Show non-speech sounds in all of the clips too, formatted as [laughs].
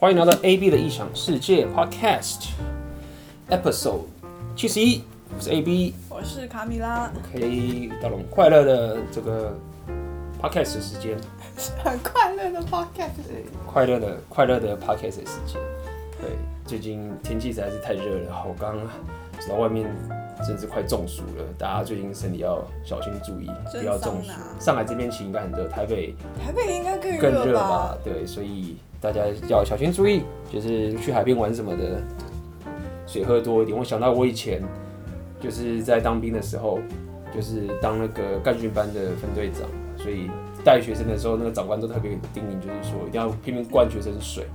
欢迎来到 AB 的异想世界 Podcast Episode 七十一，我是 AB，我是卡米拉。OK，到了我们快乐的这个 Podcast 的时间，是很快乐的 Podcast，对，快乐的快乐的 Podcast 的时间。对，最近天气实在是太热了，我刚走到外面，真是快中暑了。大家最近身体要小心注意，不要中暑。上海这边其实应该很热，台北台北应该更更热吧？对，所以大家要小心注意，就是去海边玩什么的，水喝多一点。我想到我以前就是在当兵的时候，就是当那个干训班的分队长，所以带学生的时候，那个长官都特别叮咛，就是说一定要拼命灌学生水。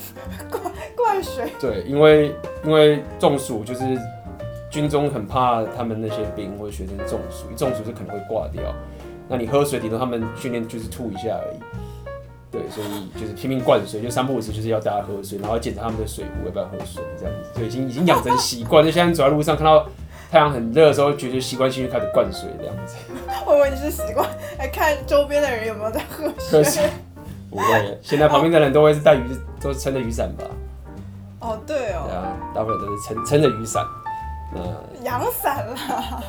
[laughs] 灌灌水，对，因为因为中暑就是军中很怕他们那些兵或者学生中暑，一中暑就可能会挂掉。那你喝水顶多他们训练就是吐一下而已，对，所以就是拼命灌水，就三不五时就是要大家喝水，然后检查他们的水壶要不要喝水这样子，所以已经已经养成习惯。就现在走在路上看到太阳很热的时候，觉得习惯性就开始灌水这样子。[laughs] 我以为你是习惯来看周边的人有没有在喝水。[laughs] 不会，现在旁边的人都会是带雨，都撑着雨伞吧？哦，对哦。对啊，大部分都是撑撑着雨伞。那阳伞啦。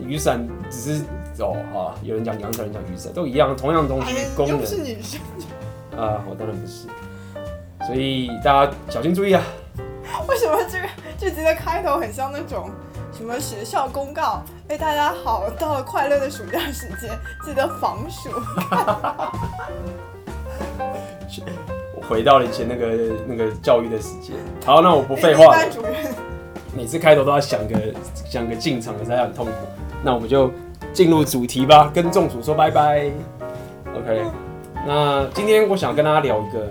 雨伞只是哦啊，有人讲阳伞，有人讲雨伞，都一样，同样的东西功能。又是女生。啊，我当然不是。所以大家小心注意啊。为什么这个这集的开头很像那种？什么学校公告？哎，大家好，到了快乐的暑假时间，记得防暑。我 [laughs] 回到了以前那个那个教育的时间。好，那我不废话了。每次开头都要想个想个进场的，才很痛苦。那我们就进入主题吧，跟众主说拜拜。OK，那今天我想跟大家聊一个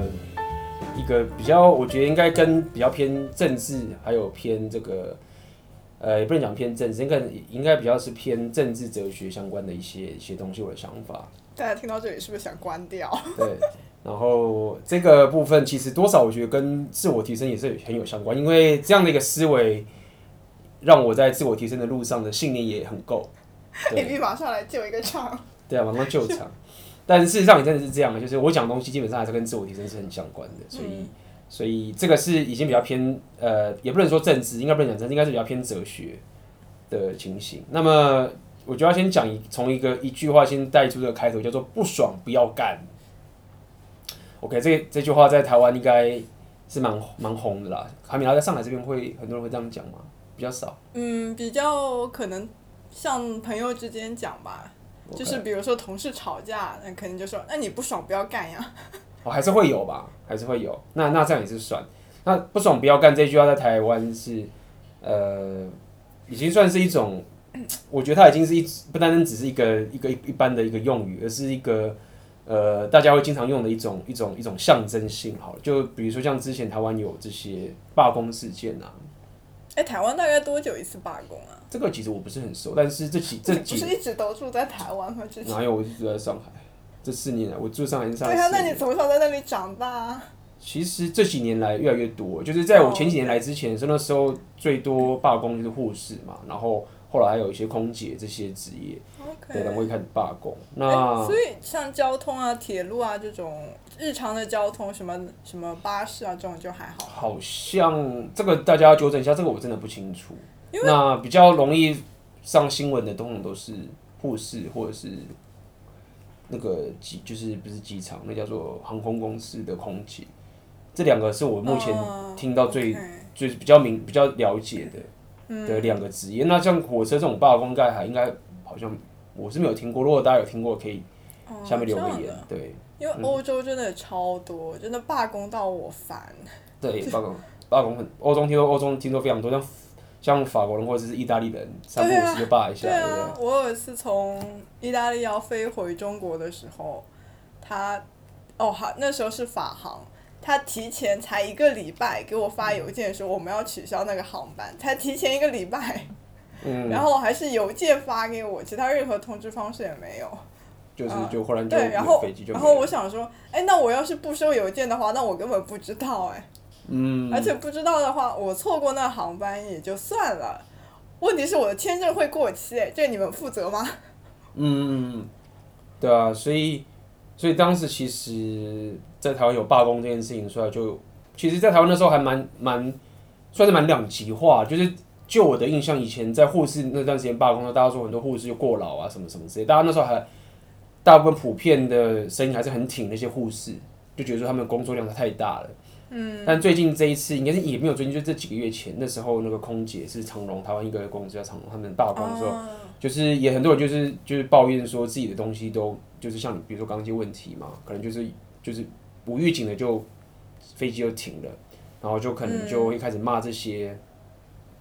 一个比较，我觉得应该跟比较偏政治，还有偏这个。呃，也不能讲偏政治，应该应该比较是偏政治哲学相关的一些一些东西，我的想法。大家听到这里是不是想关掉？对，然后这个部分其实多少我觉得跟自我提升也是很有相关，因为这样的一个思维让我在自我提升的路上的信念也很够。[laughs] 你必马上来救一个场。对啊，马上救场。但是事实上也真的是这样，就是我讲的东西基本上还是跟自我提升是很相关的，所以。嗯所以这个是已经比较偏呃，也不能说政治，应该不能讲政治，应该是比较偏哲学的情形。那么我就要先讲一从一个一句话先带出这个开头，叫做“不爽不要干”。OK，这这句话在台湾应该是蛮蛮红的啦。卡米拉在上海这边会很多人会这样讲吗？比较少。嗯，比较可能像朋友之间讲吧.就是比如说同事吵架，那肯定就说：“那你不爽不要干呀。”哦，还是会有吧，还是会有。那那这样也是算。那不爽不要干这句话在台湾是，呃，已经算是一种，我觉得它已经是一不单单只是一个一个一般的一个用语，而是一个呃大家会经常用的一种一种一种象征性。好了，就比如说像之前台湾有这些罢工事件啊。哎、欸，台湾大概多久一次罢工啊？这个其实我不是很熟，但是这几 [laughs] 这几不是一直都住在台湾吗？哪有，我一直住在上海。这四年来，我住上海上。对啊，那你从小在那里长大啊？其实这几年来越来越多，就是在我前几年来之前，是、oh, 那时候最多罢工就是护士嘛，然后后来还有一些空姐这些职业然后会开始罢工。那、欸、所以像交通啊、铁路啊这种日常的交通，什么什么巴士啊这种就还好。好像这个大家要纠正一下，这个我真的不清楚。那比较容易上新闻的，通常都是护士或者是。那个机就是不是机场，那叫做航空公司的空姐，这两个是我目前听到最、oh. 最比较明比较了解的、嗯、的两个职业。那像火车这种罢工，应该还应该好像我是没有听过。如果大家有听过，可以下面留个言。Oh, 对，因为欧洲真的超多，嗯、真的罢工到我烦。对，罢工罢工很欧洲听说欧洲听说非常多，像。像法国人或者是意大利人，三不五时就罢一下。对啊，我有一次从意大利要飞回中国的时候，他哦好，那时候是法航，他提前才一个礼拜给我发邮件说我们要取消那个航班，才提前一个礼拜，嗯，[laughs] 然后还是邮件发给我，其他任何通知方式也没有。就是就忽然就、嗯、对，然后然后我想说，哎，那我要是不收邮件的话，那我根本不知道哎。嗯，而且不知道的话，我错过那航班也就算了。问题是我的签证会过期，哎，这你们负责吗？嗯，对啊，所以所以当时其实在台湾有罢工这件事情出来，就其实，在台湾那时候还蛮蛮算是蛮两极化，就是就我的印象，以前在护士那段时间罢工，大家说很多护士就过劳啊什么什么之类，大家那时候还大部分普遍的声音还是很挺那些护士，就觉得说他们工作量太大了。嗯，但最近这一次应该是也没有最近，就这几个月前那时候，那个空姐是长荣，台湾一个公司叫长荣，他们罢工的时候，就是也很多人就是就是抱怨说自己的东西都就是像你比如说刚刚些问题嘛，可能就是就是无预警的就飞机就停了，然后就可能就会开始骂这些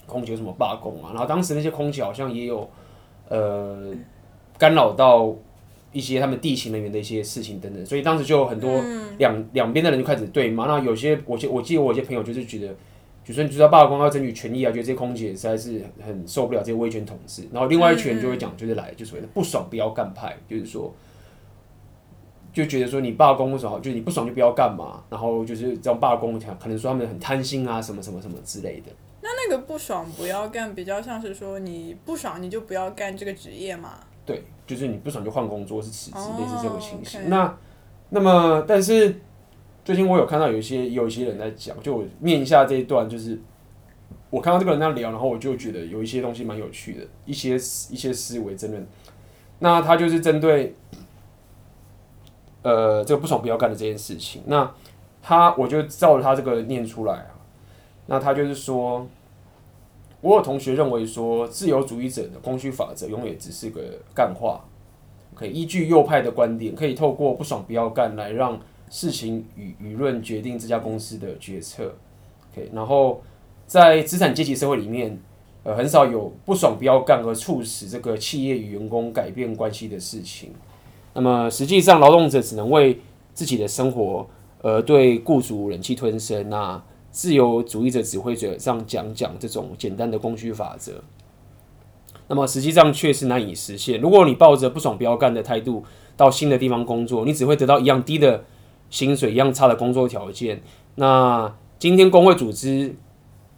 空姐有什么罢工啊，然后当时那些空姐好像也有呃干扰到。一些他们地勤人员的一些事情等等，所以当时就有很多两两边的人就开始对骂。那有些我记我记得我有些朋友就是觉得，就说你知道罢工要争取权益啊，觉得这些空姐实在是很受不了这些威权统治。然后另外一群人就会讲，就是来就所谓的不爽不要干派，就是说就觉得说你罢工的时候，就是你不爽就不要干嘛。然后就是这样罢工，可能说他们很贪心啊，什么什么什么之类的。那那个不爽不要干，比较像是说你不爽你就不要干这个职业嘛。对，就是你不爽就换工作，是辞职，类似这种情形。Oh, okay. 那，那么，但是最近我有看到有一些有一些人在讲，就我念一下这一段，就是我看到这个人在聊，然后我就觉得有一些东西蛮有趣的，一些一些思维争论。那他就是针对呃这个不爽不要干的这件事情。那他我就照着他这个念出来啊。那他就是说。我有同学认为说，自由主义者的供需法则永远只是个干话。可以依据右派的观点，可以透过不爽不要干来让事情与舆论决定这家公司的决策。OK，然后在资产阶级社会里面，呃，很少有不爽不要干而促使这个企业与员工改变关系的事情。那么实际上，劳动者只能为自己的生活而对雇主忍气吞声啊。自由主义者只会嘴上讲讲这种简单的供需法则，那么实际上却是难以实现。如果你抱着不爽不要干的态度到新的地方工作，你只会得到一样低的薪水、一样差的工作条件。那今天工会组织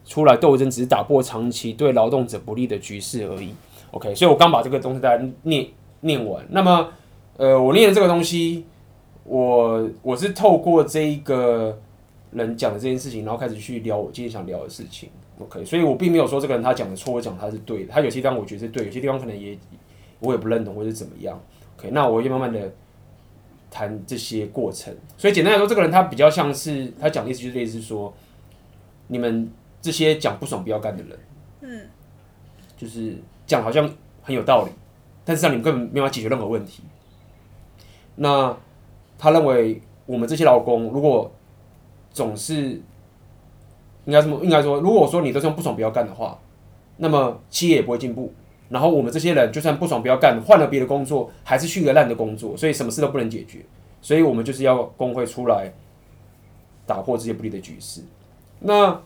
出来斗争，只是打破长期对劳动者不利的局势而已。OK，所以我刚把这个东西大家念念完。那么，呃，我念的这个东西，我我是透过这一个。人讲的这件事情，然后开始去聊我今天想聊的事情，OK，所以我并没有说这个人他讲的错，我讲他是对的，他有些地方我觉得是对，有些地方可能也我也不认同或者怎么样，OK，那我就慢慢的谈这些过程。所以简单来说，这个人他比较像是他讲的意思就是类似说，你们这些讲不爽不要干的人，嗯，就是讲好像很有道理，但是让你们根本没有办法解决任何问题。那他认为我们这些劳工如果总是应该这么应该说，如果说你都是用不爽不要干的话，那么企业也不会进步。然后我们这些人就算不爽不要干，换了别的工作，还是去一个烂的工作，所以什么事都不能解决。所以我们就是要工会出来打破这些不利的局势。那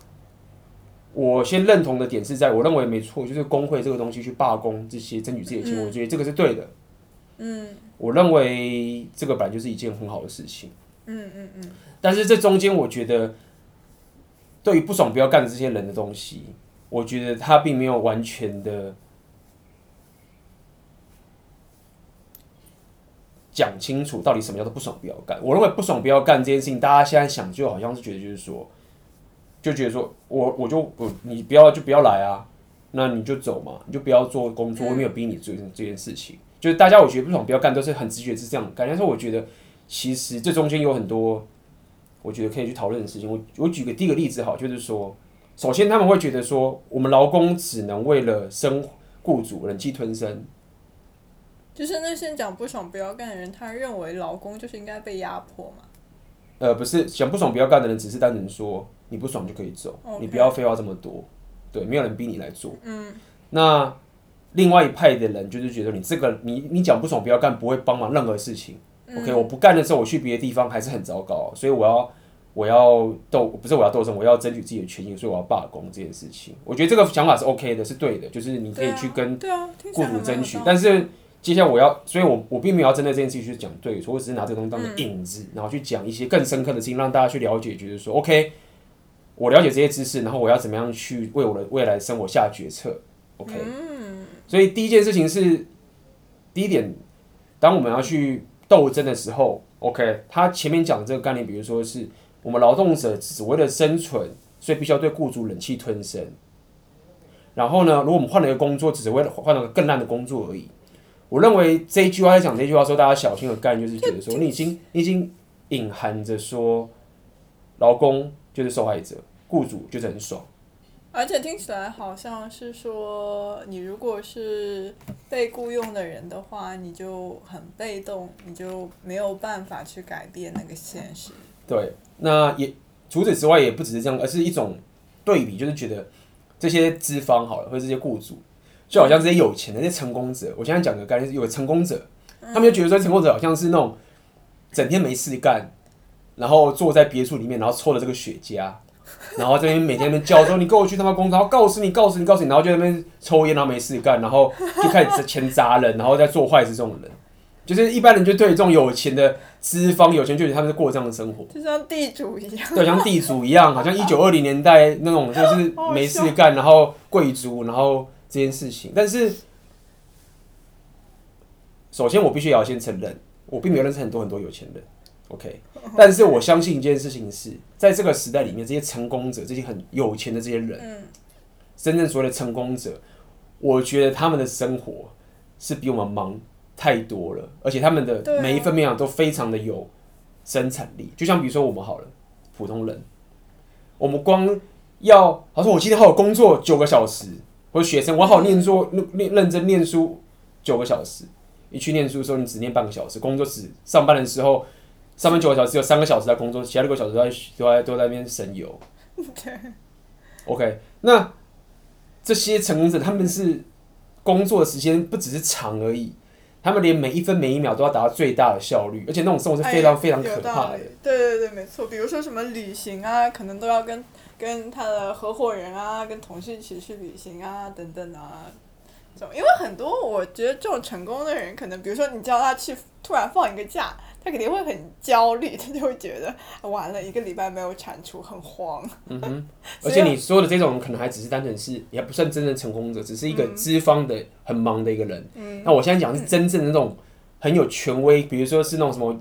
我先认同的点是在我认为没错，就是工会这个东西去罢工这些争取自己的钱，我觉得这个是对的。嗯，我认为这个本来就是一件很好的事情。嗯嗯嗯。但是这中间，我觉得对于不爽不要干的这些人的东西，我觉得他并没有完全的讲清楚到底什么叫做不爽不要干。我认为不爽不要干这件事情，大家现在想就好像是觉得就是说，就觉得说我我就我你不要就不要来啊，那你就走嘛，你就不要做工作，我没有逼你做这件事情。就是大家我觉得不爽不要干都是很直觉是这样，感觉说我觉得其实这中间有很多。我觉得可以去讨论的事情，我我举个第一个例子哈，就是说，首先他们会觉得说，我们劳工只能为了生雇主忍气吞声，就是那些讲不爽不要干的人，他认为劳工就是应该被压迫嘛？呃，不是，讲不爽不要干的人，只是单纯说你不爽就可以走.你不要废话这么多，对，没有人逼你来做。嗯，那另外一派的人就是觉得你这个你你讲不爽不要干，不会帮忙任何事情。OK，我不干的时候，我去别的地方还是很糟糕，所以我要我要斗，不是我要斗争，我要争取自己的权益，所以我要罢工这件事情。我觉得这个想法是 OK 的，是对的，就是你可以去跟雇主争取。但是接下来我要，所以我我并没有要针对这件事情去讲对错，我只是拿这个东西当成引子，然后去讲一些更深刻的事情，让大家去了解，就是说 OK，我了解这些知识，然后我要怎么样去为我的未来生活下决策。OK，所以第一件事情是第一点，当我们要去。斗争的时候，OK，他前面讲的这个概念，比如说是我们劳动者只为了生存，所以必须要对雇主忍气吞声。然后呢，如果我们换了一个工作，只是为了换了个更烂的工作而已。我认为这一句话在讲这句话的时候，大家小心的概念就是觉得说，你已经你已经隐含着说，劳工就是受害者，雇主就是很爽。而且听起来好像是说，你如果是被雇佣的人的话，你就很被动，你就没有办法去改变那个现实。对，那也除此之外，也不只是这样，而是一种对比，就是觉得。这些资方好了，或者这些雇主，就好像这些有钱的、这些成功者。我现在讲的概念是有成功者，他们就觉得说成功者好像是那种整天没事干，然后坐在别墅里面，然后抽了这个雪茄，然后这边每天在叫说你跟我去他妈工厂，告诉你，告诉你，告诉你，然后就在那边抽烟，然后没事干，然后就开始钱砸人，然后再做坏事这种人。就是一般人就对这种有钱的资方有钱，就觉得他们是过这样的生活，就像地主一样。对，像地主一样，好像一九二零年代那种，就是 [laughs] 没事干，然后贵族，然后这件事情。但是，首先我必须要先承认，我并没有认识很多很多有钱人，OK。但是我相信一件事情是，在这个时代里面，这些成功者，这些很有钱的这些人，真正所谓的成功者，我觉得他们的生活是比我们忙。太多了，而且他们的每一份面啊都非常的有生产力。就像比如说我们好了，普通人，我们光要，好说我今天好好工作九个小时，或者学生我好好念书，念认真念书九个小时。你去念书的时候，你只念半个小时，工作只上班的时候，上班九个小时，只有三个小时在工作，其他六个小时都在都在都在那边省油。OK，那这些成功者他们是工作的时间不只是长而已。他们连每一分每一秒都要达到最大的效率，而且那种生活是非常非常可怕的。哎、对对对，没错。比如说什么旅行啊，可能都要跟跟他的合伙人啊、跟同事一起去旅行啊，等等啊。因为很多我觉得这种成功的人，可能比如说你叫他去突然放一个假。他肯定会很焦虑，他就会觉得完了一个礼拜没有产出，很慌。嗯哼，[laughs] 而且你说的这种可能还只是单纯是，也不算真正成功者，只是一个资方的很忙的一个人。嗯，那我现在讲的是真正的那种很有权威，比如说是那种什么，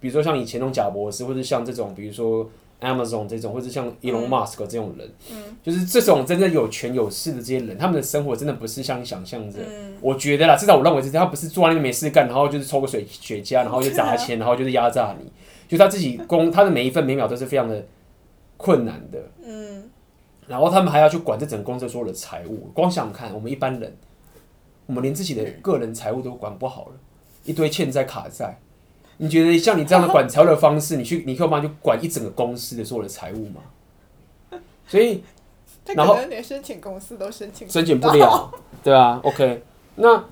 比如说像以前那种贾博士，或者像这种，比如说。Amazon 这种，或者像 Elon Musk 这种人，嗯，就是这种真正有权有势的这些人，他们的生活真的不是像你想象的。嗯，我觉得啦，至少我认为是，他不是坐在那边没事干，然后就是抽个水雪茄，然后就砸钱，然后就是压榨你，就他自己工，他的每一分每秒都是非常的困难的。嗯，然后他们还要去管这整个公司所有的财务，光想看我们一般人，我们连自己的个人财务都管不好了，一堆欠债卡债。你觉得像你这样的管财务的方式，你去你可以帮他去管一整个公司的所有的财务吗？所以，[laughs] 然后连申请公司都申请申请不了，对啊，OK，那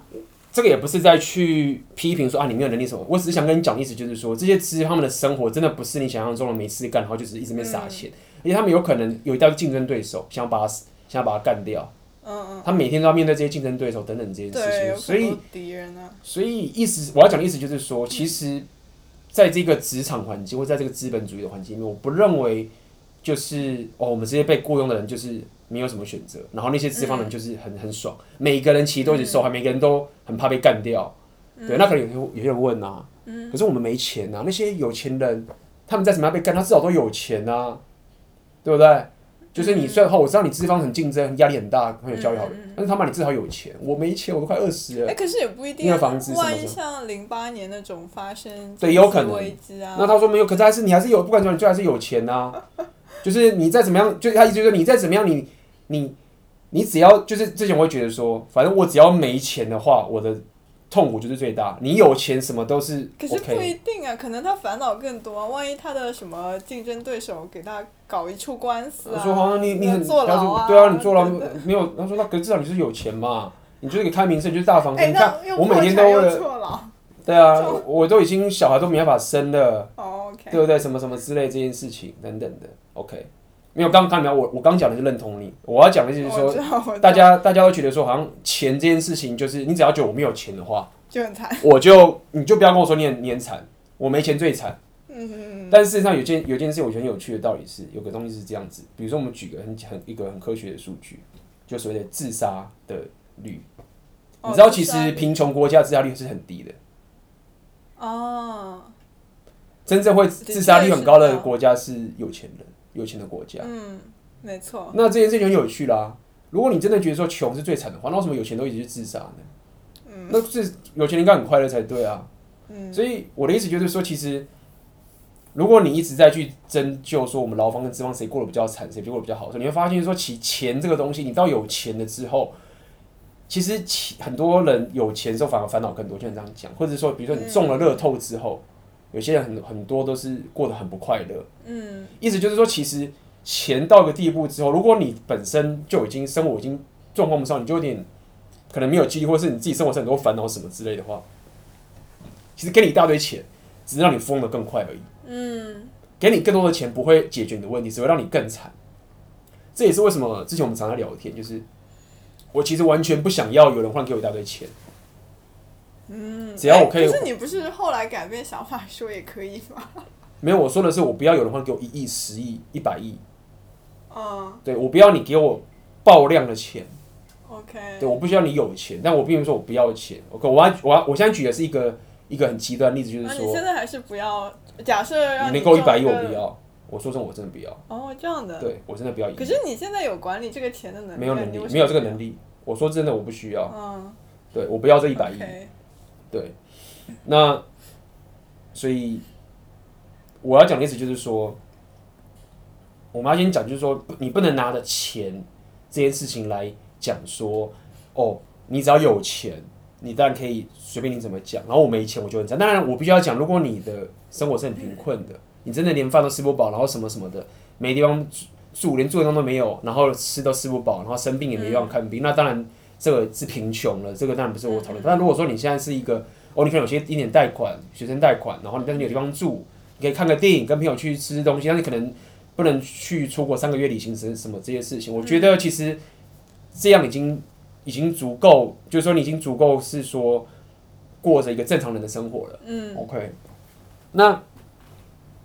这个也不是在去批评说啊你没有能力什么，我只是想跟你讲意思就是说，这些资他们的生活真的不是你想象中的没事干，然后就是一直没撒钱，而且他们有可能有一道竞争对手，想要把他想要把他干掉。嗯嗯，他每天都要面对这些竞争对手等等这些事情，所以敌人啊，所以意思我要讲的意思就是说，其实，在这个职场环境或在这个资本主义的环境里面，我不认为就是哦，我们这些被雇佣的人就是没有什么选择，然后那些资方人就是很很爽，每个人其实都一直受害，还每个人都很怕被干掉。对，那可能有些有些人问啊，可是我们没钱啊，那些有钱人他们在怎么样被干，他至少都有钱啊，对不对？就是你虽然我知道你资方很竞争，压力很大，很有教育好，但是他妈你至少有钱，我没钱，我都快饿死了。哎，可是也不一定。你有房子，万一像零八年那种发生对，有可能危机啊。那他说没有，可是还是你还是有，不管怎么样，你就还是有钱呐。就是你再怎么样，就他意思就是你再怎么样，你你你只要就是之前我会觉得说，反正我只要没钱的话，我的。痛苦就是最大。你有钱，什么都是 OK。可是不一定啊，可能他烦恼更多啊。万一他的什么竞争对手给他搞一出官司啊？说好像你你很坐牢啊？对啊，你坐牢没有？他说那可至少你是有钱嘛，你就是给开名声，就是大房子。你看我每天都为了。对啊，[laughs] 我都已经小孩都没办法生了。对不对？什么什么之类这件事情等等的。OK。没有，刚刚没有，我我刚讲的是认同你。我要讲的就是说，大家大家都觉得说，好像钱这件事情，就是你只要觉得我没有钱的话，就很惨。我就你就不要跟我说你很你很惨，我没钱最惨。嗯，但事实上有件有件事我觉得很有趣的道理是，有个东西是这样子。比如说，我们举个很很一个很科学的数据，就所谓的自杀的率。你知道，其实贫穷国家自杀率是很低的。哦。真正会自杀率很高的国家是有钱人，有钱的国家。嗯，没错。那这件事情很有趣啦。如果你真的觉得说穷是最惨的话，那为什么有钱都一直去自杀呢？嗯，那是有钱人应该很快乐才对啊。嗯，所以我的意思就是说，其实如果你一直在去针灸说我们劳方跟资方谁过得比较惨，谁过得比较好的时候，你会发现说，其钱这个东西，你到有钱了之后，其实钱很多人有钱之后反而烦恼更多，就像这样讲，或者说，比如说你中了乐透之后。有些人很很多都是过得很不快乐，嗯，意思就是说，其实钱到一个地步之后，如果你本身就已经生活已经状况不上，你就有点可能没有记忆，或是你自己生活上很多烦恼什么之类的话，其实给你一大堆钱，只是让你疯得更快而已，嗯，给你更多的钱不会解决你的问题，只会让你更惨。这也是为什么之前我们常常聊天，就是我其实完全不想要有人忽然给我一大堆钱。嗯，只要我可以，可是你不是后来改变想法说也可以吗？[laughs] 没有，我说的是我不要有人会给我一亿、十亿、一百亿。嗯，对，我不要你给我爆量的钱。OK，对，我不需要你有钱，但我并不是说我不要钱。OK，我要我要我现在举的是一个一个很极端的例子，就是说，你现在还是不要。假设你能够一百亿，我不要。我说真，我真的不要。哦，这样的。对，我真的不要。可是你现在有管理这个钱的能力？没有能力，没有这个能力。我说真的，我不需要。嗯，对，我不要这一百亿。对，那所以我要讲的意思就是说，我们要先讲，就是说，你不能拿着钱这件事情来讲说，哦，你只要有钱，你当然可以随便你怎么讲，然后我没钱我就很惨。当然，我必须要讲，如果你的生活是很贫困的，你真的连饭都吃不饱，然后什么什么的，没地方住，连住的地方都没有，然后吃都吃不饱，然后生病也没地方看病，那当然。这个是贫穷了，这个当然不是我讨论。但如果说你现在是一个，哦，你可能有些一点贷款，学生贷款，然后你但是你有地方住，你可以看个电影，跟朋友去吃东西，但是可能不能去出国三个月旅行什什么这些事情。我觉得其实这样已经已经足够，就是说你已经足够是说过着一个正常人的生活了。嗯，OK。那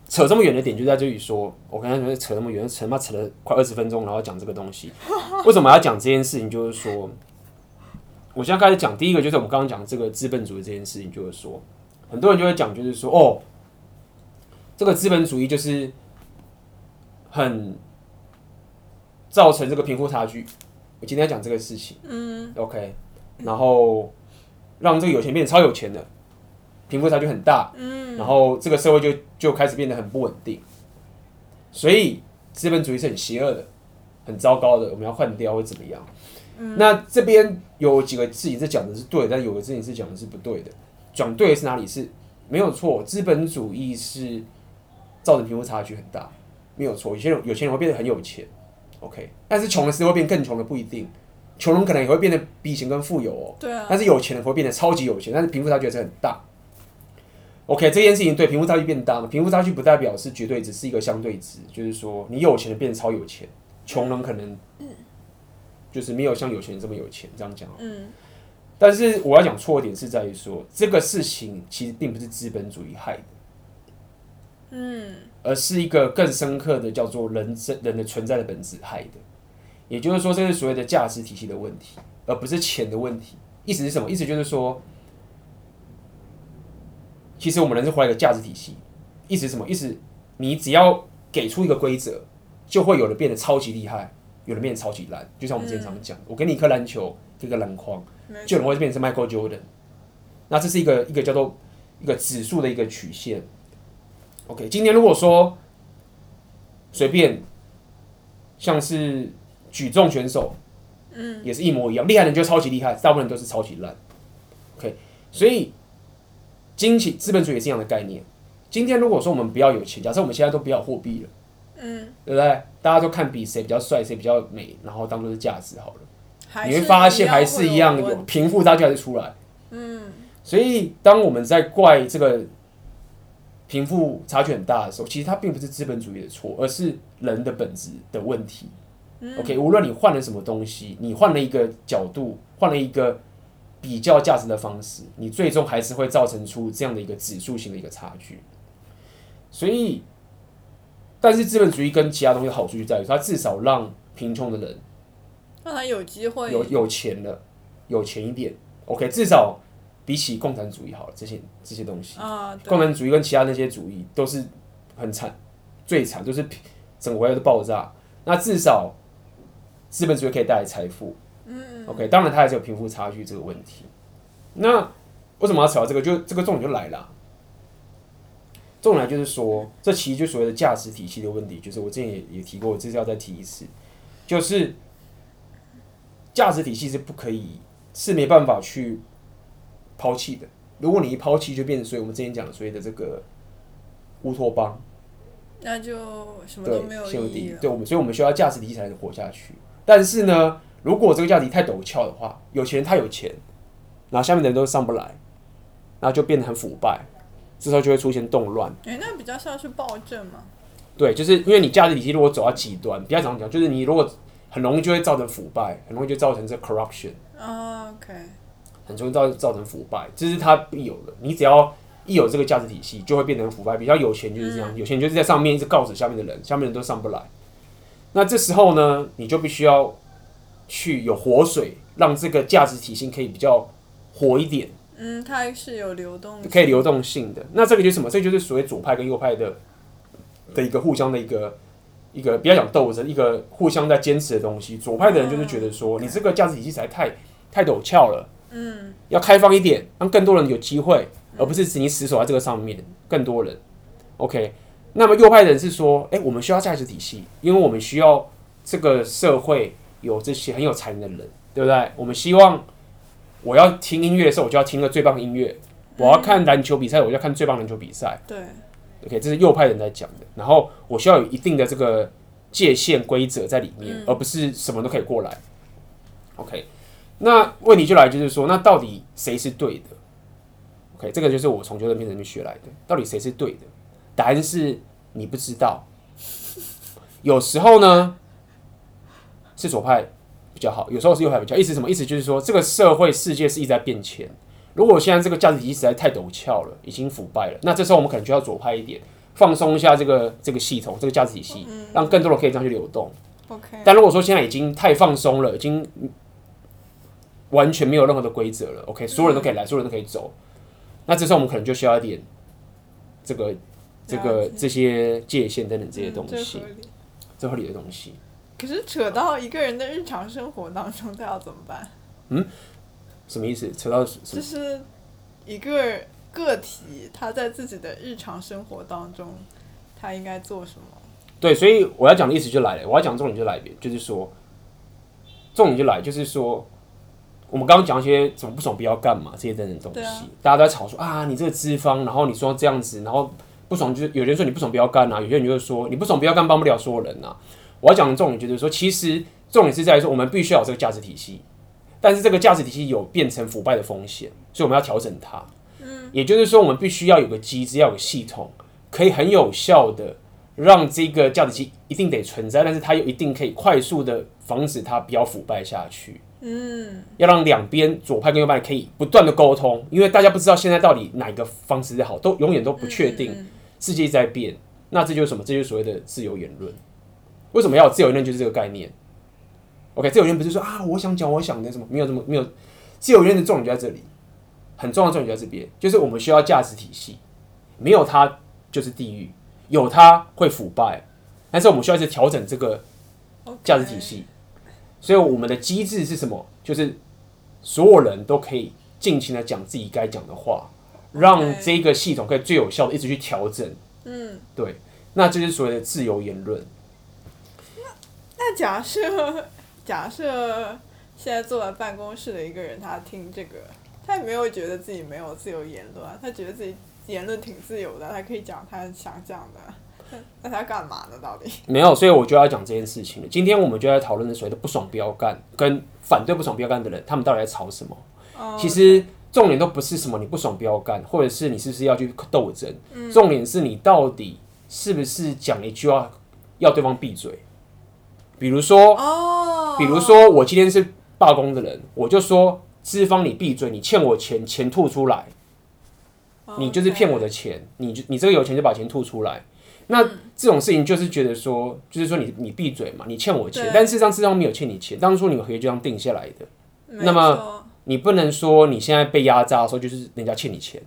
扯这么远的点就在这里说，我刚才说扯那么远，扯他妈扯了快二十分钟，然后讲这个东西，[laughs] 为什么要讲这件事情？就是说。我现在开始讲第一个，就是我们刚刚讲这个资本主义这件事情，就是说，很多人就会讲，就是说，哦，这个资本主义就是很造成这个贫富差距。我今天要讲这个事情，嗯，OK，然后让这个有钱变得超有钱的，贫富差距很大，嗯，然后这个社会就就开始变得很不稳定，所以资本主义是很邪恶的，很糟糕的，我们要换掉或怎么样？嗯、那这边有几个事情是讲的是对，但有个事情是讲的是不对的。讲对的是哪里？是没有错，资本主义是造成贫富差距很大，没有错。有些人有钱人会变得很有钱，OK，但是穷的时候会变更穷的不一定。穷人可能也会变得比以前更富有哦，对啊。但是有钱人会变得超级有钱，但是贫富差距还是很大。OK，这件事情对贫富差距变大了，贫富差距不代表是绝对值，是一个相对值，就是说你有钱的变得超有钱，穷人可能。就是没有像有钱人这么有钱，这样讲。嗯，但是我要讲错点是在于说，这个事情其实并不是资本主义害的，嗯，而是一个更深刻的叫做人生人的存在的本质害的。也就是说，这是所谓的价值体系的问题，而不是钱的问题。意思是什么？意思就是说，其实我们人是活在一个价值体系。意思是什么？意思你只要给出一个规则，就会有人变得超级厉害。有的变超级烂，就像我们之前常讲，嗯、我给你一颗篮球，一个篮筐，就有人会变成 Michael Jordan。那这是一个一个叫做一个指数的一个曲线。OK，今天如果说随便像是举重选手，嗯，也是一模一样，厉害的人就超级厉害，大部分人都是超级烂。OK，所以经济资本主义也是一样的概念。今天如果说我们不要有钱，假设我们现在都不要货币了。嗯，对不对？大家都看比谁比较帅，谁比较美，然后当做是价值好了。你会发现还是一样有贫富差距还是出来。嗯，所以当我们在怪这个贫富差距很大的时候，其实它并不是资本主义的错，而是人的本质的问题。OK，无论你换了什么东西，你换了一个角度，换了一个比较价值的方式，你最终还是会造成出这样的一个指数型的一个差距。所以。但是资本主义跟其他东西的好处就在于，它至少让贫穷的人让他有机会有有钱了，有钱一点。OK，至少比起共产主义好了，这些这些东西，啊、共产主义跟其他那些主义都是很惨，最惨就是整个国家都爆炸。那至少资本主义可以带来财富，嗯，OK，当然它还是有贫富差距这个问题。那为什么要扯到这个？就这个重点就来了，重点来就是说，这其实就所谓的价值体系的问题，就是我之前也也提过，我这次要再提一次，就是价值体系是不可以，是没办法去抛弃的。如果你一抛弃，就变成所以我们之前讲的所谓的这个乌托邦，那就什么都没有意义了。对，我们所以我们需要价值体系才能活下去。但是呢，如果这个价值太陡峭的话，有钱人太有钱。然后下面的人都上不来，然后就变得很腐败，这时候就会出现动乱。哎、欸，那比较像是暴政嘛？对，就是因为你价值体系如果走到极端，比较常讲，就是你如果很容易就会造成腐败，很容易就造成这 corruption。Oh, OK。很容易造造成腐败，这是它必有的。你只要一有这个价值体系，就会变成腐败。比较有钱就是这样，嗯、有钱就是在上面一直告诉下面的人，下面人都上不来。那这时候呢，你就必须要去有活水，让这个价值体系可以比较。活一点，嗯，它是有流动，可以流动性的。那这个就是什么？这个、就是所谓左派跟右派的的一个互相的一个一个不要讲斗争，一个互相在坚持的东西。左派的人就是觉得说，你这个价值体系实在太太陡峭了，嗯，要开放一点，让更多人有机会，而不是只你死守在这个上面，更多人。OK，那么右派的人是说，哎、欸，我们需要价值体系，因为我们需要这个社会有这些很有才能的人，对不对？我们希望。我要听音乐的时候，我就要听个最棒的音乐；我要看篮球比赛，我就要看最棒篮球比赛。对，OK，这是右派人在讲的。然后我需要有一定的这个界限规则在里面，而不是什么都可以过来。OK，那问题就来就是说，那到底谁是对的？OK，这个就是我从牛顿编程里面学来的。到底谁是对的？答案是你不知道。有时候呢，是左派。比较好，有时候是右派比较。意思什么？意思就是说，这个社会世界是一直在变迁。如果现在这个价值体系实在太陡峭了，已经腐败了，那这时候我们可能就要左派一点，放松一下这个这个系统，这个价值体系，让更多人可以这样去流动。OK。但如果说现在已经太放松了，已经完全没有任何的规则了，OK，所有人都可以来，所有人都可以走，那这时候我们可能就需要一点这个这个这些界限等等这些东西，最合理的东西。可是扯到一个人的日常生活当中，他要怎么办？嗯，什么意思？扯到就是一个个体，他在自己的日常生活当中，他应该做什么？对，所以我要讲的意思就来了，我要讲重点就来了，就是说重点就来，就是说我们刚刚讲一些怎么不爽不要干嘛这些等等东西，啊、大家都在吵说啊，你这个资方，然后你说这样子，然后不爽就是有人说你不爽不要干啊，有些人就会说你不爽不要干，帮不了所有人啊。我要讲的重点就是说，其实重点是在于说，我们必须要有这个价值体系，但是这个价值体系有变成腐败的风险，所以我们要调整它。嗯，也就是说，我们必须要有个机制，要有个系统，可以很有效的让这个价值体系一定得存在，但是它又一定可以快速的防止它不要腐败下去。嗯，要让两边左派跟右派可以不断的沟通，因为大家不知道现在到底哪个方式好，都永远都不确定，世界在变，那这就是什么？这就是所谓的自由言论。为什么要有自由言论？就是这个概念。OK，自由言论不是说啊，我想讲我想的什么，没有这么没有。自由言论的重点就在这里，很重要的重点就在这边，就是我们需要价值体系，没有它就是地狱，有它会腐败。但是我们需要去调整这个价值体系，所以我们的机制是什么？就是所有人都可以尽情的讲自己该讲的话，让这个系统可以最有效的一直去调整。嗯，对，那这就是所谓的自由言论。那假设，假设现在坐在办公室的一个人，他听这个，他也没有觉得自己没有自由言论，他觉得自己言论挺自由的，他可以讲他想讲的，那他干嘛呢？到底？没有，所以我就要讲这件事情了。今天我们就在讨论的所谓的不爽不要干，跟反对不爽不要干的人，他们到底在吵什么？Oh. 其实重点都不是什么你不爽不要干，或者是你是不是要去斗争，嗯、重点是你到底是不是讲一句话要对方闭嘴。比如说，oh. 比如说，我今天是罢工的人，我就说资方你闭嘴，你欠我钱，钱吐出来.你就是骗我的钱，你就你这个有钱就把钱吐出来。那这种事情就是觉得说，就是说你你闭嘴嘛，你欠我钱，但事实上资方没有欠你钱，当初你们合约就这样定下来的。那么你不能说你现在被压榨的时候就是人家欠你钱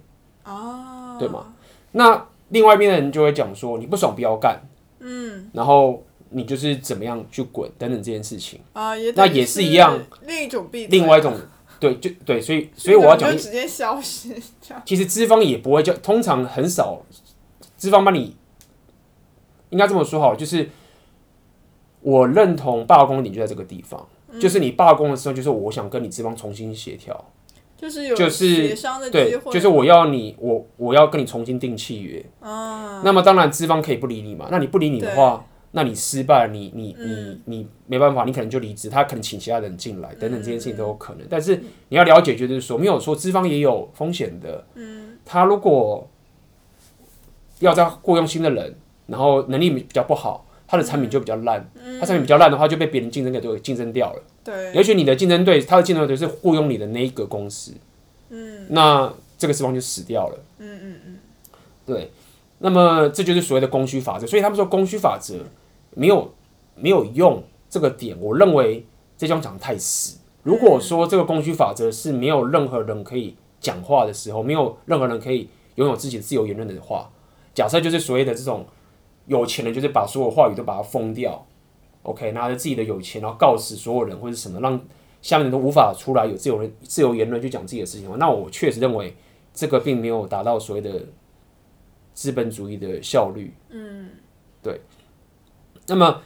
哦，对吗？那另外一边的人就会讲说你不爽不要干，嗯，然后你就是怎么样去滚等等这件事情。啊，也那也是一样，另一种弊，另外一种对，就对，所以 [laughs] 所以我要讲，直接消失。其实资方也不会叫，通常很少资方帮你，应该这么说好，就是我认同罢工的点就在这个地方。就是你罢工的时候，就是我想跟你资方重新协调，就是有协商的机会，对，就是我要你，我我要跟你重新订契约。啊，那么当然资方可以不理你嘛，那你不理你的话，那你失败，你你你你没办法，你可能就离职，他可能请其他人进来，等等这件事情都有可能。但是你要了解，就是说没有说资方也有风险的。嗯，他如果要再雇佣新的人，然后能力比较不好。他的产品就比较烂，他产品比较烂的话，就被别人竞争给都竞争掉了。对，也许你的竞争对，他的竞争对手是雇佣你的那一个公司，嗯，那这个资方就死掉了。嗯嗯嗯，对，那么这就是所谓的供需法则。所以他们说供需法则没有没有用这个点，我认为这句话讲得太死。如果说这个供需法则是没有任何人可以讲话的时候，没有任何人可以拥有自己的自由言论的话，假设就是所谓的这种。有钱人就是把所有话语都把它封掉，OK，拿着自己的有钱，然后告死所有人或者什么，让下面都无法出来有自由人自由言论去讲自己的事情。那我确实认为这个并没有达到所谓的资本主义的效率。嗯，对。那么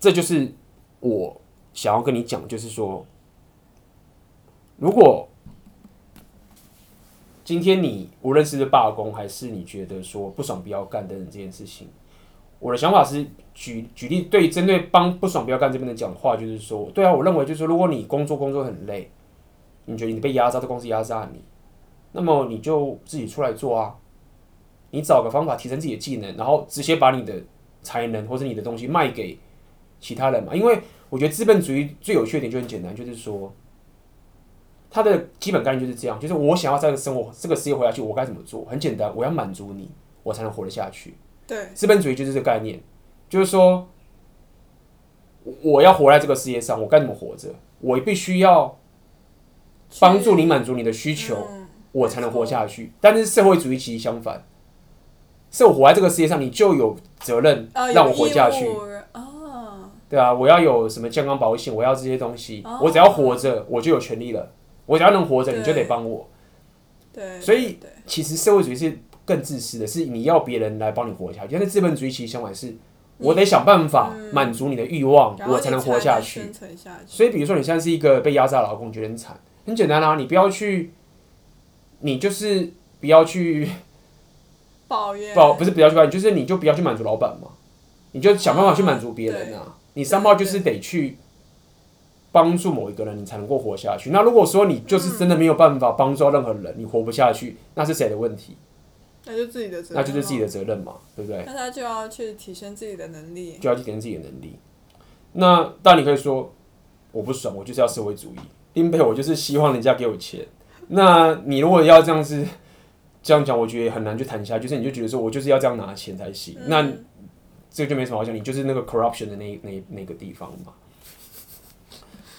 这就是我想要跟你讲，就是说，如果。今天你无论是罢工，还是你觉得说不爽不要干等等这件事情，我的想法是举举例，对针对帮不爽不要干这边的讲话，就是说，对啊，我认为就是说，如果你工作工作很累，你觉得你被压榨，这公司压榨你，那么你就自己出来做啊，你找个方法提升自己的技能，然后直接把你的才能或者你的东西卖给其他人嘛，因为我觉得资本主义最有趣的点就很简单，就是说。它的基本概念就是这样，就是我想要在这个生活、这个事业活下去，我该怎么做？很简单，我要满足你，我才能活得下去。对，资本主义就是这个概念，就是说，我要活在这个世界上，我该怎么活着？我必须要帮助你满足你的需求，嗯、我才能活下去。但是社会主义其实相反，是我活在这个世界上，你就有责任让我活下去。哦，对啊，我要有什么健康保险，我要这些东西，哦、我只要活着，我就有权利了。我只要能活着，你就得帮我。对，所以其实社会主义是更自私的，是你要别人来帮你活下去。但是资本主义其实相反，是我得想办法满足你的欲望，我才能活下去。所以，比如说你现在是一个被压榨的劳工，觉得很惨，很简单啊，你不要去，你就是不要去抱怨，不不是不要去抱怨，就是你就不要去满足老板嘛，你就想办法去满足别人啊。你三炮就是得去。帮助某一个人，你才能够活下去。那如果说你就是真的没有办法帮助到任何人，你活不下去，那是谁的问题？那就自己的责任，那就是自己的责任嘛，对不对？那他就要去提升自己的能力，就要去提升自己的能力。那当然你可以说我不爽，我就是要社会主义，因为我就是希望人家给我钱。那你如果要这样子这样讲，我觉得很难去谈下去。就是你就觉得说我就是要这样拿钱才行，嗯、那这个就没什么好讲，你就是那个 corruption 的那那那个地方嘛。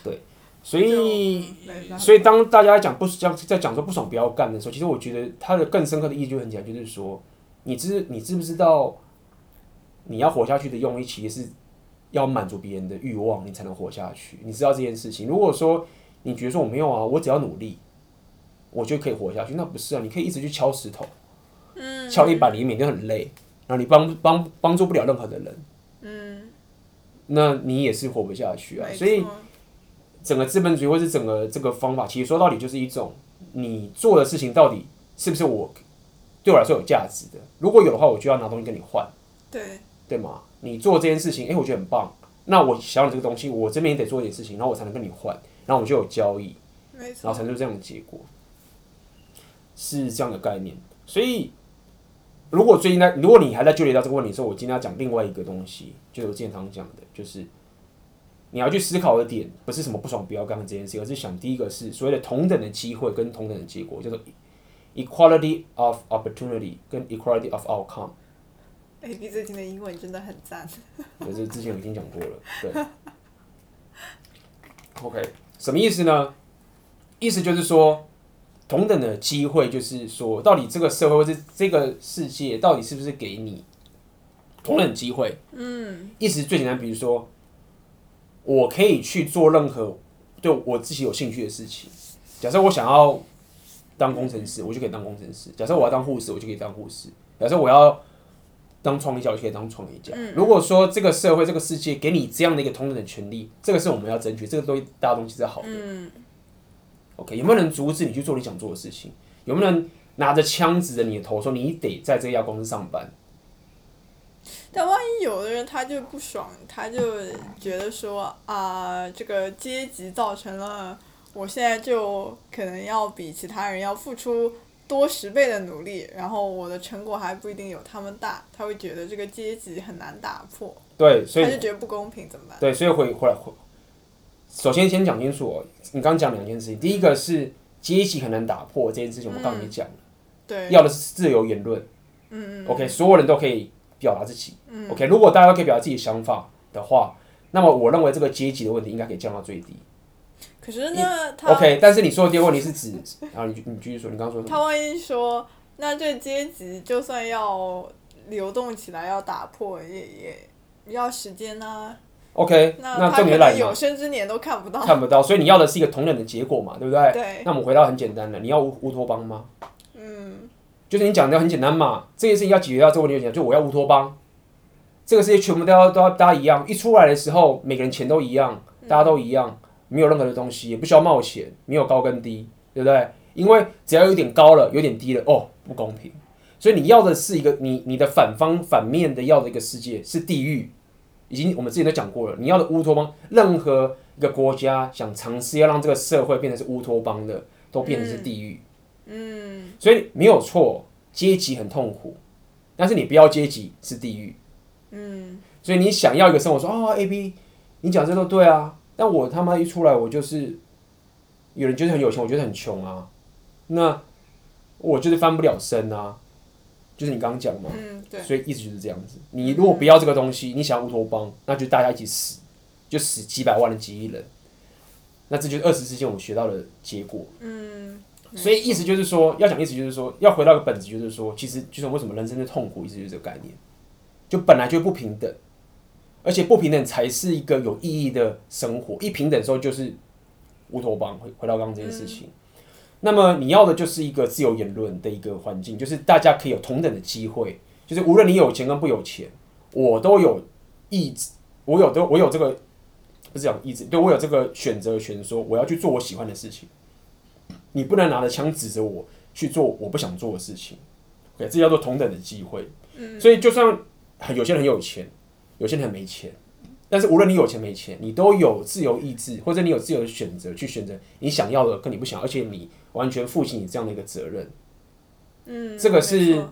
对所以，所以当大家讲不讲在讲说不爽不要干的时候，其实我觉得它的更深刻的意义就很简单，就是说，你知你知不知道，你要活下去的用意其实是要满足别人的欲望，你才能活下去。你知道这件事情？如果说你觉得说我没有啊，我只要努力，我就可以活下去，那不是啊，你可以一直去敲石头，嗯，敲一百厘米，就很累，然后你帮帮帮助不了任何的人，嗯，那你也是活不下去啊，所以。整个资本主义或是整个这个方法，其实说到底就是一种你做的事情到底是不是我对我来说有价值的？如果有的话，我就要拿东西跟你换，对对吗？你做这件事情，哎、欸，我觉得很棒，那我想要这个东西，我这边也得做一点事情，然后我才能跟你换，然后我们就有交易，没错，然后才能这样的结果，是这样的概念。所以，如果最近在，如果你还在纠结到这个问题的时候，我今天要讲另外一个东西，就是我经常讲的，就是。你要去思考的点不是什么不爽不要干这件事，而是想第一个是所谓的同等的机会跟同等的结果，叫做 equality of opportunity 跟 equality of outcome。A B 最近的英文真的很赞。可是之前我已经讲过了，对。OK，什么意思呢？意思就是说，同等的机会，就是说，到底这个社会或是这个世界，到底是不是给你同等机会？嗯，意思最简单，比如说，我可以去做任何对我自己有兴趣的事情。假设我想要当工程师，我就可以当工程师；假设我要当护士，我就可以当护士；假设我要当创业家，我就可以当创业家。如果说这个社会、这个世界给你这样的一个同等的权利，这个是我们要争取，这个东西大家东西是好的。OK，有没有人阻止你去做你想做的事情？有没有人拿着枪指着你的头说你得在这家公司上班？但万一有的人他就不爽，他就觉得说啊，这个阶级造成了我现在就可能要比其他人要付出多十倍的努力，然后我的成果还不一定有他们大，他会觉得这个阶级很难打破。对，所以他就觉得不公平，怎么办？对，所以回回来回。首先，先讲清楚哦。你刚讲两件事情，第一个是阶级很难打破这件事情，我刚刚也讲了。对，要的是自由言论。嗯嗯。OK，所有人都可以表达自己。嗯 OK，如果大家都可以表达自己的想法的话，那么我认为这个阶级的问题应该可以降到最低。可是那他 OK，但是你说的第二个问题是指，然后你你继续说，你刚刚说什么？他万一说，那这个阶级就算要流动起来，要打破，也也要时间呢？OK，那重点来了，有生之年都看不到，看不到，所以你要的是一个同等的结果嘛，对不对？对。那我们回到很简单的，你要乌乌托邦吗？嗯。就是你讲的很简单嘛，这件事情要解决掉这个问题，就讲就我要乌托邦，这个世界全部都要都要大家一样，一出来的时候每个人钱都一样，大家都一样，没有任何的东西，也不需要冒险，没有高跟低，对不对？因为只要有点高了，有点低了，哦，不公平。所以你要的是一个你你的反方反面的要的一个世界是地狱。已经我们之前都讲过了，你要的乌托邦，任何一个国家想尝试要让这个社会变成是乌托邦的，都变成是地狱。嗯，嗯，所以没有错，阶级很痛苦，但是你不要阶级是地狱。嗯，所以你想要一个生活，说哦，A B，你讲这都对啊，但我他妈一出来，我就是有人觉得很有钱，我觉得很穷啊，那我就是翻不了身啊。就是你刚刚讲嘛，嗯，对，所以意思就是这样子。你如果不要这个东西，你想要乌托邦，那就大家一起死，就死几百万的几亿人。那这就是二十世纪我们学到的结果。嗯，所以意思就是说，要讲意思就是说，要回到个本质，就是说，其实就是为什么人生的痛苦，意思就是这个概念，就本来就不平等，而且不平等才是一个有意义的生活。一平等的时候就是乌托邦。回回到刚刚这件事情。嗯那么你要的就是一个自由言论的一个环境，就是大家可以有同等的机会，就是无论你有钱跟不有钱，我都有意志，我有都我有这个不是讲意志，对我有这个选择权，说我要去做我喜欢的事情，你不能拿着枪指着我去做我不想做的事情，OK，这叫做同等的机会。所以就算有些人很有钱，有些人很没钱。但是无论你有钱没钱，你都有自由意志，或者你有自由的选择去选择你想要的跟你不想要，而且你完全负起你这样的一个责任。嗯，这个是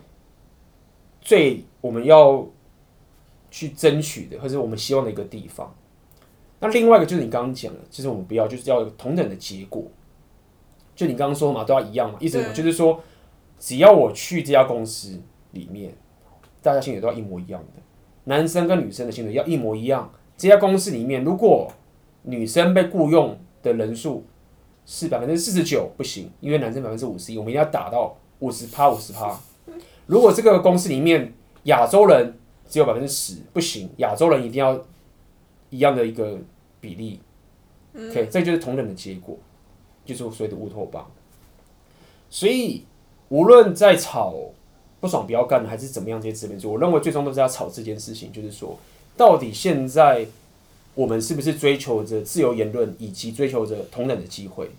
最我们要去争取的，或者我们希望的一个地方。那另外一个就是你刚刚讲的，就是我们不要就是要同等的结果。就你刚刚说嘛，都要一样嘛，意思就是说，只要我去这家公司里面，大家薪水都要一模一样的，男生跟女生的薪水要一模一样。这家公司里面，如果女生被雇佣的人数是百分之四十九，不行，因为男生百分之五十一，我们一定要打到五十趴，五十趴。如果这个公司里面亚洲人只有百分之十，不行，亚洲人一定要一样的一个比例。OK，这就是同等的结果，就是所谓的乌托邦。所以无论在吵不爽不要干还是怎么样这些资本主义，我认为最终都是要吵这件事情，就是说。到底现在我们是不是追求着自由言论，以及追求着同等的机会？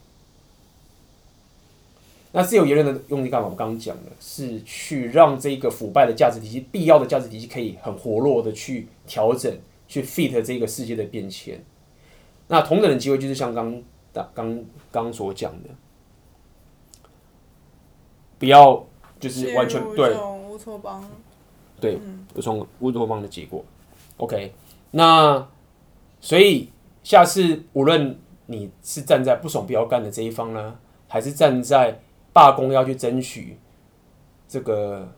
那自由言论的用意干嘛？我刚刚讲了，是去让这个腐败的价值体系、必要的价值体系可以很活络的去调整、去 fit 这个世界的变迁。那同等的机会就是像刚刚刚所讲的，不要就是完全对乌托邦，对乌托乌托邦的结果。OK，那所以下次无论你是站在不爽不要干的这一方呢，还是站在罢工要去争取这个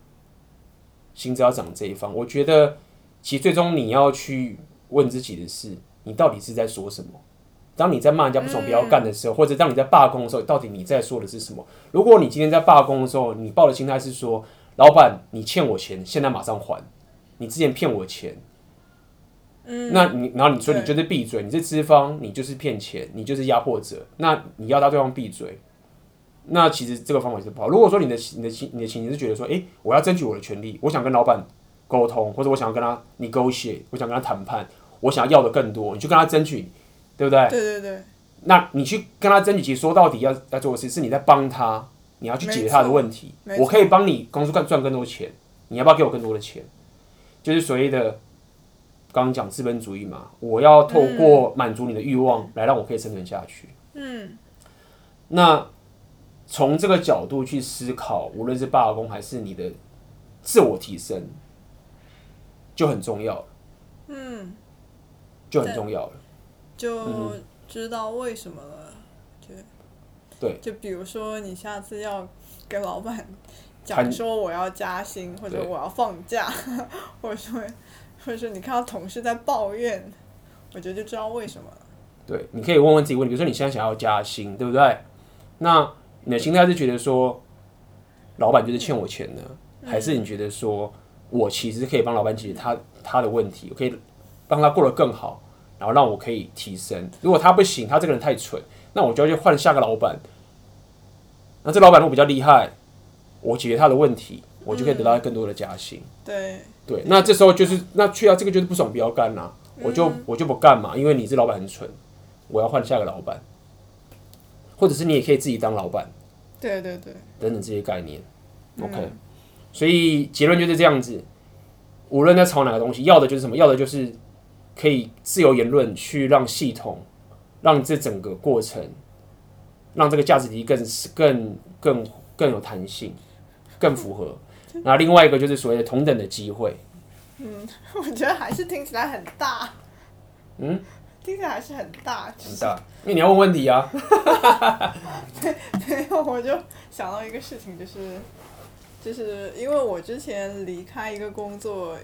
薪资要涨这一方，我觉得其实最终你要去问自己的是，你到底是在说什么？当你在骂人家不爽不要干的时候，或者当你在罢工的时候，到底你在说的是什么？如果你今天在罢工的时候，你抱的心态是说，老板你欠我钱，现在马上还，你之前骗我钱，那你然后你说你就是闭嘴，你是资方，你就是骗钱，你就是压迫者，那你要他对方闭嘴，那其实这个方法是不好。如果说你的你的情你的情绪是觉得说，诶，我要争取我的权利，我想跟老板沟通，或者我想要跟他 negotiate，我想跟他谈判，我想要要的更多，你去跟他争取。对不对？对对对。那你去跟他争取，其实说到底要要做的事，是你在帮他，你要去解决他的问题。我可以帮你公司赚赚更多钱，你要不要给我更多的钱？就是所谓的刚刚讲资本主义嘛，我要透过满足你的欲望来让我可以生存下去。嗯。那从这个角度去思考，无论是罢工还是你的自我提升，就很重要了。嗯。就很重要了。就知道为什么了，对，对，就比如说你下次要跟老板讲说我要加薪，或者我要放假，[laughs] 或者说，或者说你看到同事在抱怨，我觉得就知道为什么了。对，你可以问问自己问题，比如说你现在想要加薪，对不对？那你的心态是觉得说老板就是欠我钱的，嗯，还是你觉得说我其实可以帮老板解决他他的问题，我可以帮他过得更好？然后让我可以提升。如果他不行，他这个人太蠢，那我就要去换下个老板。那这老板如果比较厉害，我解决他的问题，我就可以得到更多的加薪。嗯、对对，那这时候就是那去啊，这个就是不爽不要干啦，我就我就不干嘛，因为你这老板很蠢，我要换下个老板。或者是你也可以自己当老板。对对对，等等这些概念。OK，、嗯、所以结论就是这样子。无论在炒哪个东西，要的就是什么？要的就是。可以自由言论，去让系统，让这整个过程，让这个价值体更更更更有弹性，更符合。[laughs] 那另外一个就是所谓的同等的机会。嗯，我觉得还是听起来很大。嗯，听起来还是很大。很大，因为你要问问题啊。对，[laughs] 没有，我就想到一个事情，就是，就是因为我之前离开一个工作。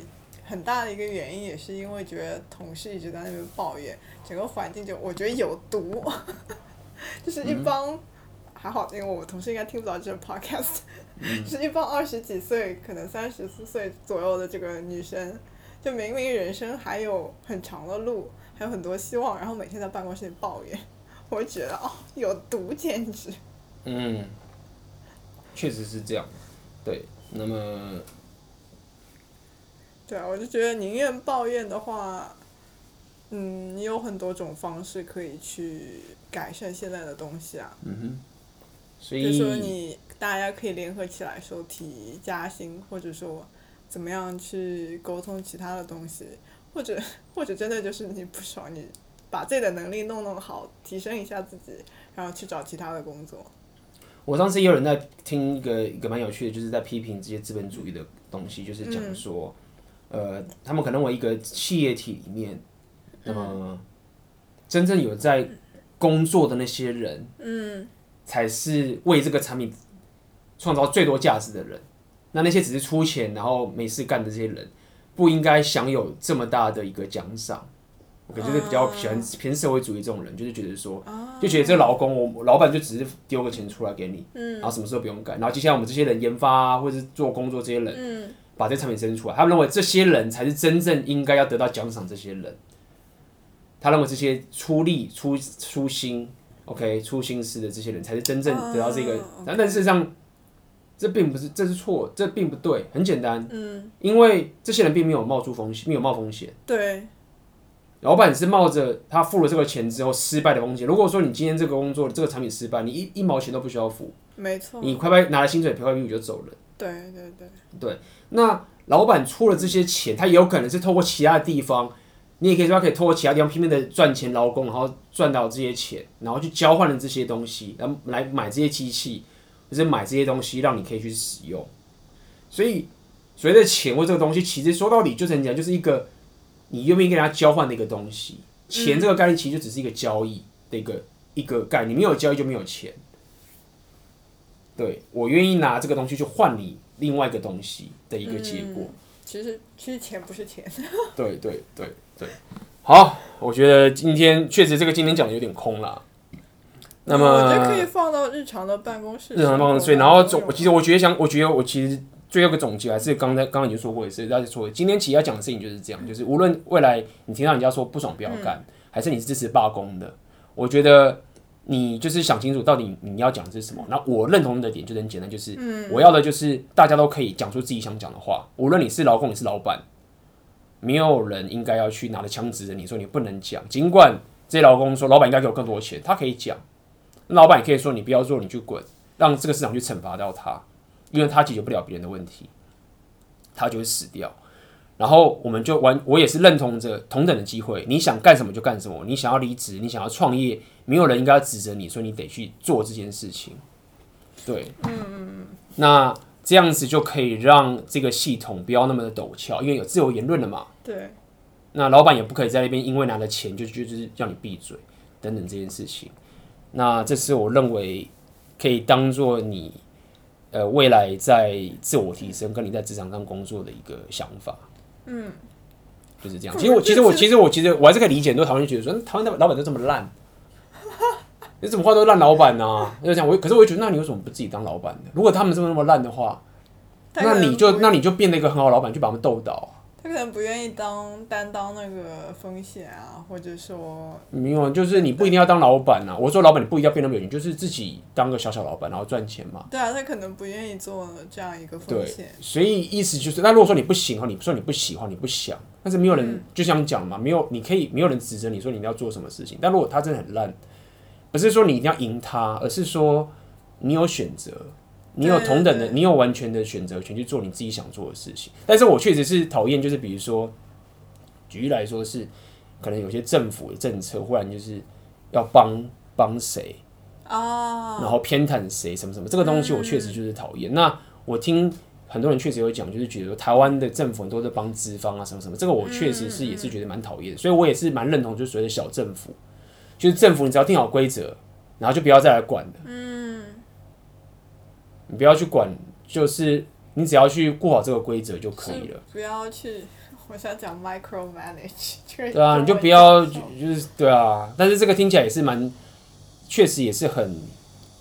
很大的一个原因也是因为觉得同事一直在那边抱怨，整个环境就我觉得有毒，[laughs] 就是一帮、嗯、还好，因为我同事应该听不到这个 podcast，、是一帮二十几岁可能三十四岁左右的这个女生，就明明人生还有很长的路，还有很多希望，然后每天在办公室里抱怨，我觉得哦有毒简直。嗯，确实是这样，对，那么。对啊，我就觉得宁愿抱怨的话，嗯，你有很多种方式可以去改善现在的东西啊。嗯哼。所以。就说你大家可以联合起来说提加薪，或者说怎么样去沟通其他的东西，或者 [laughs] 或者真的就是你不爽，你把自己的能力弄弄好，提升一下自己，然后去找其他的工作。我上次也有人在听一个一个蛮有趣的，就是在批评这些资本主义的东西，就是讲说。嗯呃，他们可能为一个企业体里面，那么真正有在工作的那些人，嗯，才是为这个产品创造最多价值的人。那那些只是出钱然后没事干的这些人，不应该享有这么大的一个奖赏。我觉是比较喜欢偏社会主义这种人，就是觉得说，就觉得这个劳工，我老板就只是丢个钱出来给你，嗯，然后什么事都不用干，然后接下来我们这些人研发啊，或者是做工作这些人，嗯。把这产品生出来，他们认为这些人才是真正应该要得到奖赏。这些人，他认为这些出力、出出心，OK，出心思的这些人才是真正得到这个。但、uh. 但事实上，这并不是，这是错，这并不对。很简单，嗯，因为这些人并没有冒出风险，没有冒风险。对，老板是冒着他付了这个钱之后失败的风险。如果说你今天这个工作这个产品失败，你一一毛钱都不需要付，没错，你快快拿了薪水，拍拍屁股就走了。对对对对，那老板出了这些钱，他也有可能是透过其他的地方，你也可以说他可以透过其他地方拼命的赚钱劳工，然后赚到这些钱，然后去交换了这些东西，然后来买这些机器，或者买这些东西让你可以去使用。所以所谓的钱或这个东西，其实说到底就是很简单，就是一个你愿不愿意跟人家交换的一个东西。钱这个概念其实就只是一个交易的一个一个概念，没有交易就没有钱。对，我愿意拿这个东西去换你另外一个东西的一个结果。嗯、其实其实钱不是钱。对对对对，好，我觉得今天确实这个今天讲的有点空了。那么我觉得可以放到日常的办公室，日常的办公室。然后总，其实我觉得想，我觉得我其实最后一个总结还是刚才刚刚已经说过一次，大家说今天其实要讲的事情就是这样，就是无论未来你听到人家说不爽不要干，嗯、还是你是支持罢工的，我觉得你就是想清楚到底你要讲的是什么。那我认同的点就很简单，就是我要的就是大家都可以讲出自己想讲的话，无论你是劳工你是老板，没有人应该要去拿着枪指着你说你不能讲。尽管这些劳工说老板应该给我更多钱，他可以讲。老板也可以说：“你不要做，你去滚，让这个市场去惩罚到他，因为他解决不了别人的问题，他就会死掉。然后我们就完，我也是认同着同等的机会，你想干什么就干什么，你想要离职，你想要创业，没有人应该要指责你说你得去做这件事情。对，嗯嗯嗯，那这样子就可以让这个系统不要那么的陡峭，因为有自由言论了嘛。对，那老板也不可以在那边因为拿了钱就就是叫你闭嘴等等这件事情。”那这是我认为可以当做你呃未来在自我提升跟你在职场上工作的一个想法，嗯，就是这样。其实我其实我其实我其实我还是可以理解很多台湾人觉得说，台湾的老板都这么烂，[laughs] 你怎么话都烂老板呢？就这样，我可是我会觉得，那你为什么不自己当老板呢？如果他们这么那么烂的话，那你就那你就变了一个很好的老板，去把他们斗倒。他可能不愿意当担当那个风险啊，或者说没有，就是你不一定要当老板啊。我说老板，你不一定要变那么有钱，就是自己当个小小老板，然后赚钱嘛。对啊，他可能不愿意做这样一个风险。所以意思就是，那如果说你不行，你说你不喜欢，你不想，但是没有人、嗯、就像讲嘛，没有你可以没有人指责你说你要做什么事情。但如果他真的很烂，不是说你一定要赢他，而是说你有选择。你有同等的，你有完全的选择权去做你自己想做的事情。但是我确实是讨厌，就是比如说，举例来说是，可能有些政府的政策忽然就是要帮帮谁哦，然后偏袒谁什么什么，这个东西我确实就是讨厌。那我听很多人确实有讲，就是觉得说台湾的政府很多在帮资方啊什么什么，这个我确实是也是觉得蛮讨厌的。所以我也是蛮认同，就是所谓的小政府，就是政府你只要定好规则，然后就不要再来管了。你不要去管，就是你只要去过好这个规则就可以了。不要去，我想讲 micro manage。对啊，你就不要就，就是对啊。但是这个听起来也是蛮，确实也是很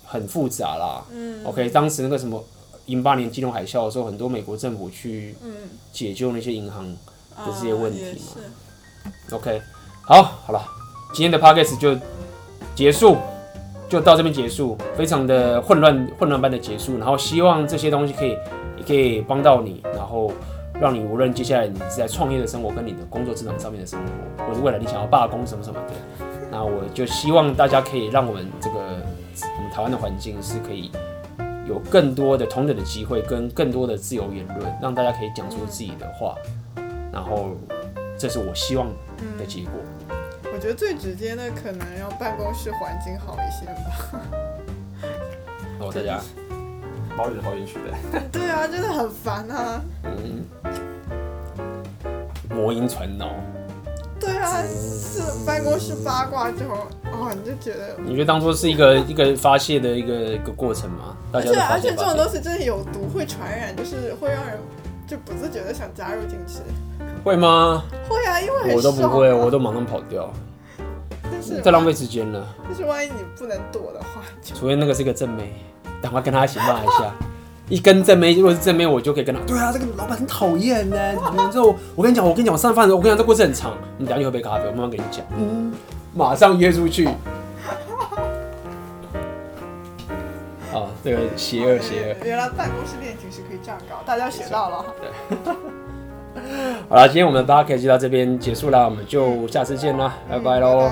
很复杂啦。嗯。OK，当时那个什么，零八年金融海啸的时候，很多美国政府去解救那些银行的这些问题嘛。嗯。OK，好，好了，今天的 podcast 就结束。就到这边结束，非常的混乱，混乱般的结束。然后希望这些东西可以，也可以帮到你，然后让你无论接下来你是在创业的生活，跟你的工作职场上面的生活，或者未来你想要罢工什么什么的，那我就希望大家可以让我们这个我们台湾的环境是可以有更多的同等的机会，跟更多的自由言论，让大家可以讲出自己的话，然后这是我希望的结果。我觉得最直接的可能让办公室环境好一些吧。那我在家抱怨抱怨去呗。[laughs] 对啊，真的很烦啊。嗯。魔音传脑。对啊，是办公室八卦之后，哦，你就觉得。你觉得当做是一个一个发泄的一个一个过程吗？而且而且这种东西真的有毒，会传染，就是会让人就不自觉的想加入进去。会吗？会啊，因为我都不会，我都马上跑掉。太浪费时间了。就是万一你不能躲的话，除非那个是一个正妹，赶快跟他一起骂一下。[laughs] 一跟正妹，如果是正妹，我就可以跟他。对啊，这个老板很讨厌呢。然后我跟你讲，我跟你讲，我上饭的，我跟你讲，这故事很长。你等下去喝杯咖啡，我慢慢跟你讲。嗯，马上约出去。啊，这个邪恶邪恶。原来办公室恋情是可以这样搞，大家学到了。对。[laughs] 好了，今天我们的 podcast 就到这边结束了，我们就下次见啦，拜拜喽。